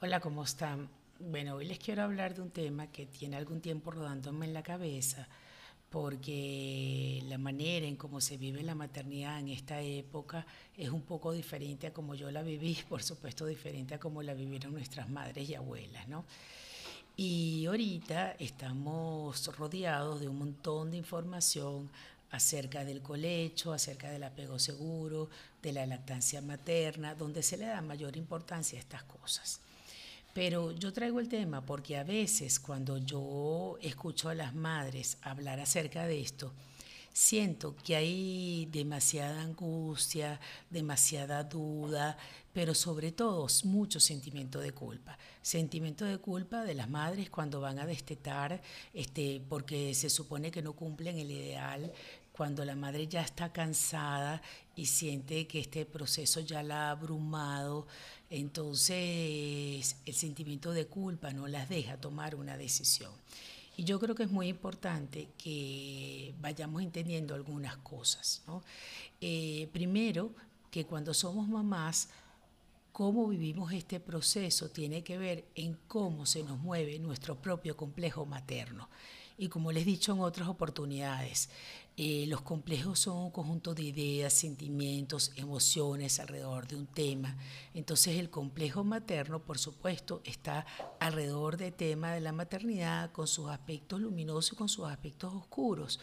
Hola, ¿cómo están? Bueno, hoy les quiero hablar de un tema que tiene algún tiempo rodándome en la cabeza, porque la manera en cómo se vive la maternidad en esta época es un poco diferente a como yo la viví, por supuesto diferente a como la vivieron nuestras madres y abuelas, ¿no? Y ahorita estamos rodeados de un montón de información acerca del colecho, acerca del apego seguro, de la lactancia materna, donde se le da mayor importancia a estas cosas. Pero yo traigo el tema porque a veces cuando yo escucho a las madres hablar acerca de esto, siento que hay demasiada angustia, demasiada duda, pero sobre todo mucho sentimiento de culpa. Sentimiento de culpa de las madres cuando van a destetar, este, porque se supone que no cumplen el ideal, cuando la madre ya está cansada y siente que este proceso ya la ha abrumado, entonces el sentimiento de culpa no las deja tomar una decisión. Y yo creo que es muy importante que vayamos entendiendo algunas cosas. Eh, primero, que cuando somos mamás, cómo vivimos este proceso tiene que ver en cómo se nos mueve nuestro propio complejo materno. Y como les he dicho en otras oportunidades, eh, los complejos son un conjunto de ideas, sentimientos, emociones alrededor de un tema. Entonces el complejo materno, por supuesto, está alrededor del tema de la maternidad con sus aspectos luminosos y con sus aspectos oscuros.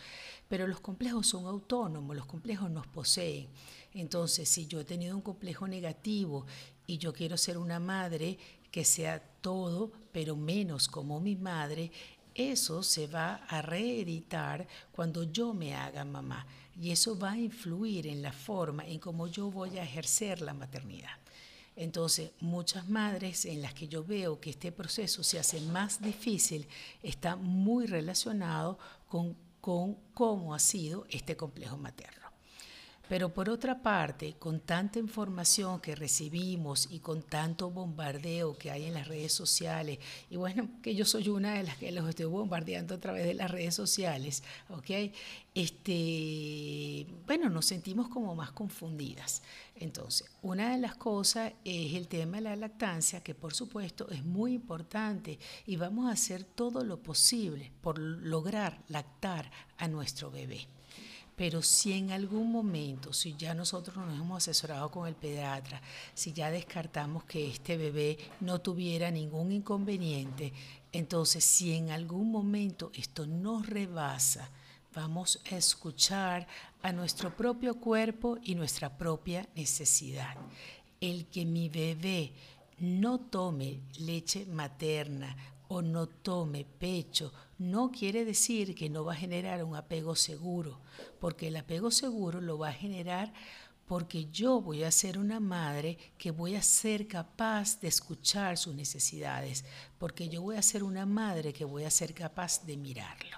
Pero los complejos son autónomos, los complejos nos poseen. Entonces, si yo he tenido un complejo negativo y yo quiero ser una madre que sea todo, pero menos como mi madre, eso se va a reeditar cuando yo me haga mamá y eso va a influir en la forma en cómo yo voy a ejercer la maternidad. Entonces, muchas madres en las que yo veo que este proceso se hace más difícil está muy relacionado con, con cómo ha sido este complejo materno. Pero por otra parte, con tanta información que recibimos y con tanto bombardeo que hay en las redes sociales, y bueno, que yo soy una de las que los estoy bombardeando a través de las redes sociales, ¿ok? Este, bueno, nos sentimos como más confundidas. Entonces, una de las cosas es el tema de la lactancia, que por supuesto es muy importante y vamos a hacer todo lo posible por lograr lactar a nuestro bebé. Pero si en algún momento, si ya nosotros nos hemos asesorado con el pediatra, si ya descartamos que este bebé no tuviera ningún inconveniente, entonces si en algún momento esto nos rebasa, vamos a escuchar a nuestro propio cuerpo y nuestra propia necesidad. El que mi bebé no tome leche materna o no tome pecho, no quiere decir que no va a generar un apego seguro, porque el apego seguro lo va a generar porque yo voy a ser una madre que voy a ser capaz de escuchar sus necesidades, porque yo voy a ser una madre que voy a ser capaz de mirarlo.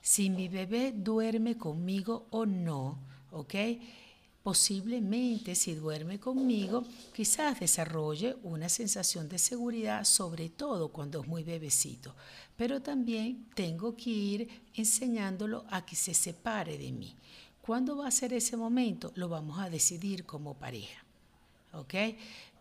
Si mi bebé duerme conmigo o no, ¿ok? Posiblemente si duerme conmigo, quizás desarrolle una sensación de seguridad, sobre todo cuando es muy bebecito. Pero también tengo que ir enseñándolo a que se separe de mí. ¿Cuándo va a ser ese momento? Lo vamos a decidir como pareja. ¿Ok?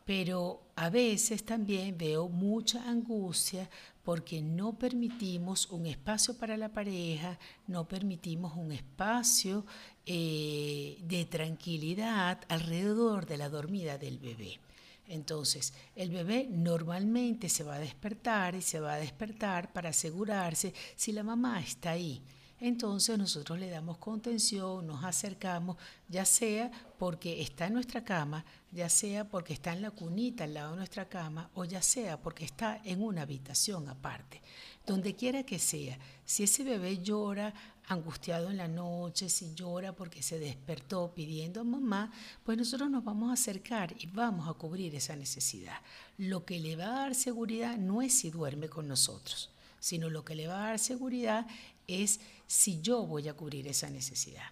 Pero a veces también veo mucha angustia porque no permitimos un espacio para la pareja, no permitimos un espacio eh, de tranquilidad alrededor de la dormida del bebé. Entonces, el bebé normalmente se va a despertar y se va a despertar para asegurarse si la mamá está ahí. Entonces nosotros le damos contención, nos acercamos, ya sea porque está en nuestra cama, ya sea porque está en la cunita al lado de nuestra cama o ya sea porque está en una habitación aparte. Donde quiera que sea, si ese bebé llora angustiado en la noche, si llora porque se despertó pidiendo a mamá, pues nosotros nos vamos a acercar y vamos a cubrir esa necesidad. Lo que le va a dar seguridad no es si duerme con nosotros, sino lo que le va a dar seguridad es si yo voy a cubrir esa necesidad.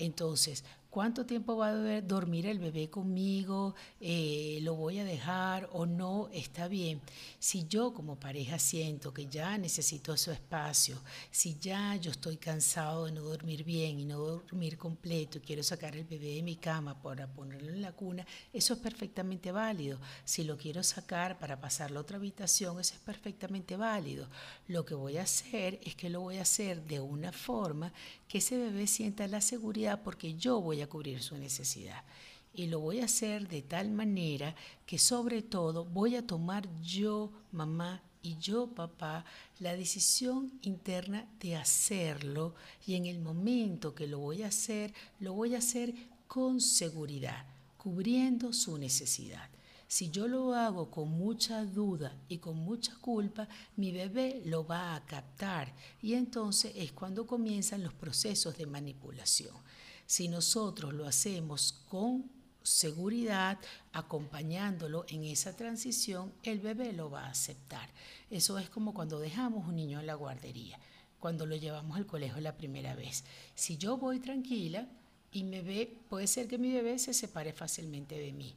Entonces, cuánto tiempo va a dormir el bebé conmigo, eh, lo voy a dejar o no, está bien. Si yo como pareja siento que ya necesito su espacio, si ya yo estoy cansado de no dormir bien y no dormir completo quiero sacar el bebé de mi cama para ponerlo en la cuna, eso es perfectamente válido. Si lo quiero sacar para pasarlo a otra habitación, eso es perfectamente válido. Lo que voy a hacer es que lo voy a hacer de una forma que ese bebé sienta la seguridad porque yo voy a cubrir su necesidad. Y lo voy a hacer de tal manera que sobre todo voy a tomar yo, mamá, y yo, papá, la decisión interna de hacerlo y en el momento que lo voy a hacer, lo voy a hacer con seguridad, cubriendo su necesidad. Si yo lo hago con mucha duda y con mucha culpa, mi bebé lo va a captar y entonces es cuando comienzan los procesos de manipulación. Si nosotros lo hacemos con seguridad, acompañándolo en esa transición, el bebé lo va a aceptar. Eso es como cuando dejamos un niño en la guardería, cuando lo llevamos al colegio la primera vez. Si yo voy tranquila y me ve, puede ser que mi bebé se separe fácilmente de mí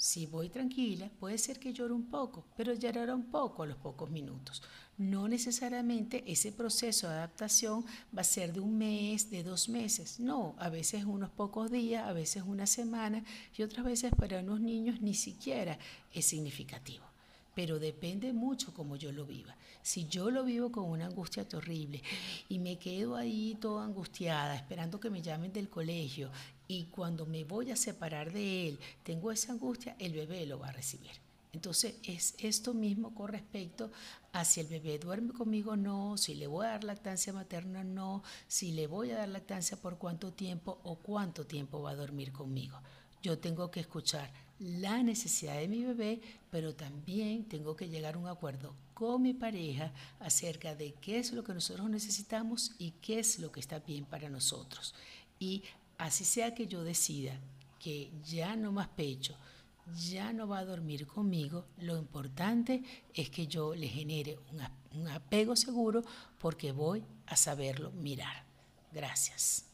si voy tranquila, puede ser que llore un poco, pero llorará un poco a los pocos minutos. No necesariamente ese proceso de adaptación va a ser de un mes, de dos meses. No, a veces unos pocos días, a veces una semana y otras veces para unos niños ni siquiera es significativo pero depende mucho como yo lo viva. Si yo lo vivo con una angustia terrible y me quedo ahí toda angustiada, esperando que me llamen del colegio, y cuando me voy a separar de él, tengo esa angustia, el bebé lo va a recibir. Entonces es esto mismo con respecto a si el bebé duerme conmigo no, si le voy a dar lactancia materna no, si le voy a dar lactancia por cuánto tiempo o cuánto tiempo va a dormir conmigo. Yo tengo que escuchar la necesidad de mi bebé, pero también tengo que llegar a un acuerdo con mi pareja acerca de qué es lo que nosotros necesitamos y qué es lo que está bien para nosotros. Y así sea que yo decida que ya no más pecho, ya no va a dormir conmigo, lo importante es que yo le genere un apego seguro porque voy a saberlo mirar. Gracias.